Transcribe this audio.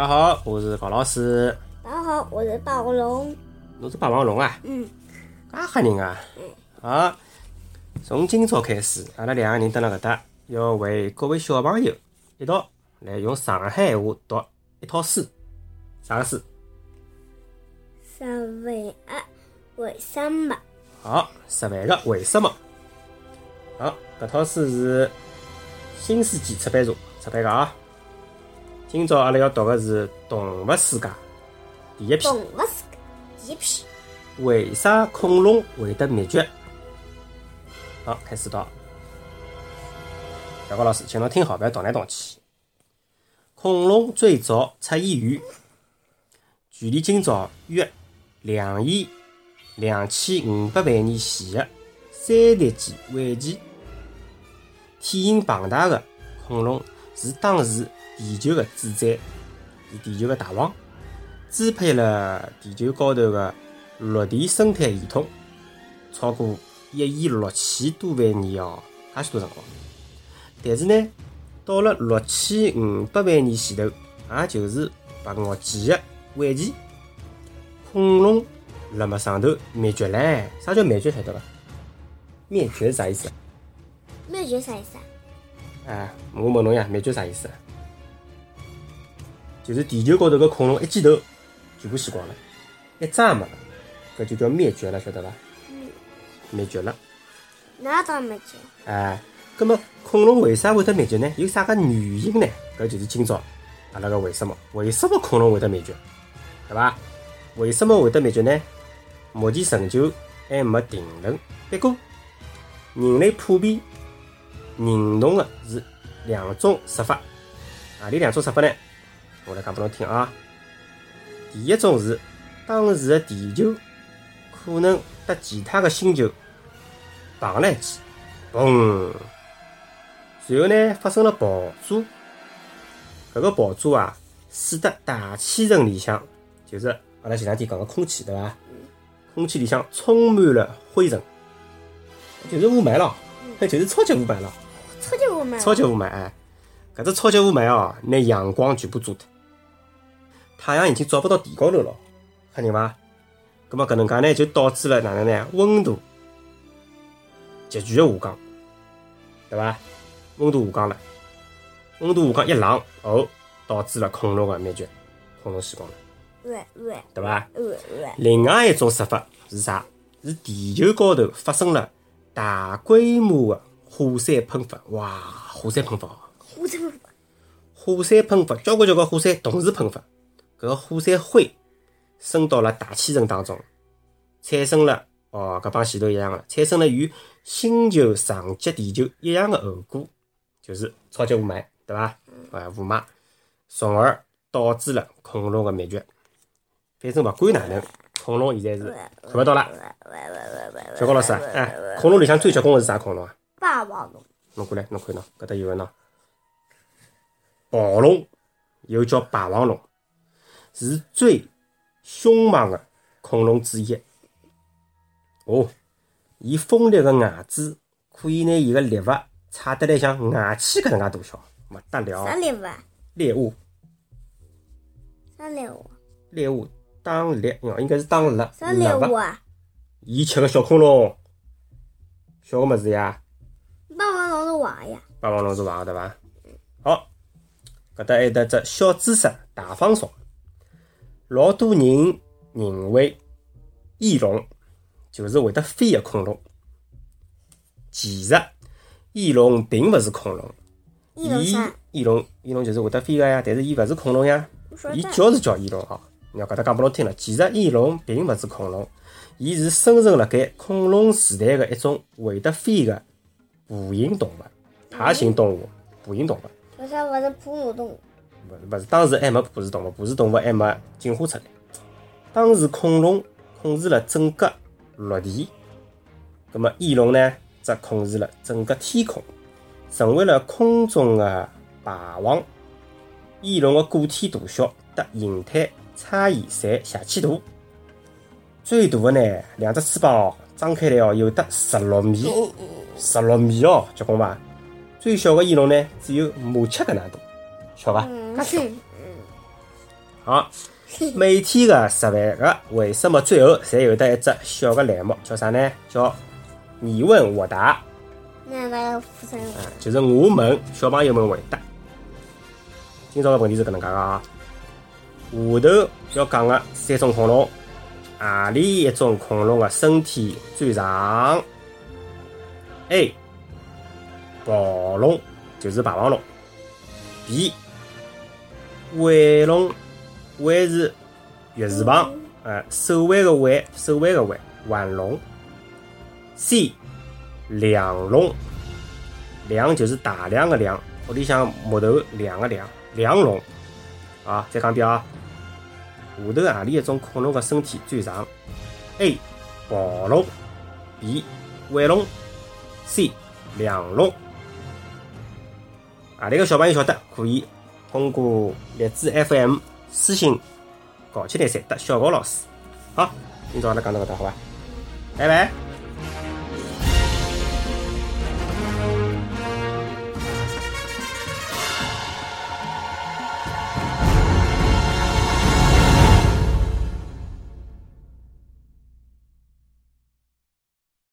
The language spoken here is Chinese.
大家好，我是高老师。大家好，我是霸王龙。侬是霸王龙啊？嗯。介吓人啊！嗯好，从今朝开始，阿拉两个人蹲辣搿搭，要为各位小朋友一道来用上海话读一套书。啥个书？十万个为什么？好，十万个为什么？好，搿套书是新世纪出版社出版个啊。今朝阿拉要读的是《动物世界》第一篇。动物世界第一篇。为啥恐龙会得灭绝？好，开始读。小高老师，请侬听好，不要动来动去。恐龙最早出现于距离今朝约两亿两千五百万年前的三叠纪晚期。体型庞大的恐龙是当时地球的主宰，是地球的大王，支配了地球高头的陆地生态系统超过一亿六千多万年哦，介许多辰光。但是呢，到了六千五百万年前头，也就是白垩纪的晚期，恐龙辣么上头灭绝唻。啥叫灭绝？晓得伐？灭绝是啥意思？灭绝啥意思啊？哎，我问侬呀，灭绝啥意思？就是地球高头个恐龙一记头全部死光了，一只也没了，搿就叫灭绝了，晓得伐？灭绝了。哪当灭绝？哎，葛末恐龙为啥会得灭绝呢？有啥个原因呢？搿就是今朝阿拉个为什么？为什么恐龙会得灭绝？对伐？为什么会得灭绝呢？目前仍旧还没定论。不过，人类普遍认同的是两种说法。何里两种说法呢？我来讲拨侬听啊。第一种是当时的地球可能搭其他的星球碰了一记，嘣！随后呢发生了爆炸。搿个爆炸啊，使得大气层里向，就是阿拉前两天讲个空气，对伐？空气里向充满了灰尘，就是雾霾咯，就是超级雾霾咯。超级雾霾。超级雾霾哎，搿只超级雾霾哦，拿阳光全部遮脱，太阳已经照不到地高头了，吓人伐？葛么搿能介呢，就导致了哪能呢？温度急剧的下降，对伐？温度下降了，温度下降一冷，哦，导致了恐龙的灭绝，恐龙死光了，对伐？另外一种说法是啥？是地球高头发生了大规模的火山喷发，哇，火山喷发哦！火山喷发。火山喷发，交关交关火山同时喷发，搿个火山灰升到了大气层当中，产生了哦，搿帮前头一样的，产生了与星球撞击地球一样的后果，就是超级雾霾，对伐？哎，雾霾，从而导致了恐龙的灭绝。反正勿管哪能，恐龙现在是看勿到了。小高老师啊，哎，恐龙里向最结棍的是啥恐龙啊？霸王龙。侬过来，侬看喏，搿搭有个喏，暴龙又叫霸王龙，是最凶猛的恐龙之一。哦，伊锋利的牙齿可以拿伊个猎物踩得来像牙签搿能介大小，勿得了。啥猎物啊？猎物。啥猎物？猎物打猎哦，应该是打猎。啥猎物啊？伊吃个小恐龙，小个物事呀。霸王龙是坏呀。霸王龙是坏个对伐？好，搿搭还得只小知识大放送。老多人认为翼龙就是会得飞的恐龙，其实翼龙并勿是恐龙。翼龙？翼龙，翼龙就是会得飞个呀，但是伊勿是恐龙呀。伊叫是叫翼龙哦。要搿搭讲拨侬听了，其实翼龙并勿是恐龙，伊是生存辣盖恐龙时代个一种会得飞个哺乳动物，爬行动物，哺乳动物。为啥勿是哺乳动物？勿是勿是，当时还没哺乳动物，哺乳动物还没进化出来。当时恐龙控制了整个陆地，葛末翼龙呢则控制了整个天空，成为了空中的霸王。翼龙的个体大小和形态。差异侪邪气大，最大的呢，两只翅膀哦，张开来哦，有得十六米，十六米哦，结棍伐？最小的翼龙呢，只有麻雀搿能大，晓得伐？介小。好，每天个十万个为什么最后侪有得一只小个栏目，叫啥呢？叫你问我答，那就是我问小朋友们回答。今朝个问题是搿能介个啊，下头要讲个三种恐龙，何里一种恐龙个身体最长？A. 暴龙，就是霸王龙。B. 腕龙，腕是月字旁，呃，手腕个腕，手腕个腕，腕龙。C. 两龙，梁就是大量个梁，屋里向木头梁个梁，梁龙。啊，再讲一遍啊，下头何里一种恐龙个身体最长？A. 暴龙，B. 腕龙，C. 两六。阿里个小朋友晓得可以通过荔枝 FM 私信搞起来，才得小高老师。好，今朝阿拉讲到搿搭，好伐？拜拜。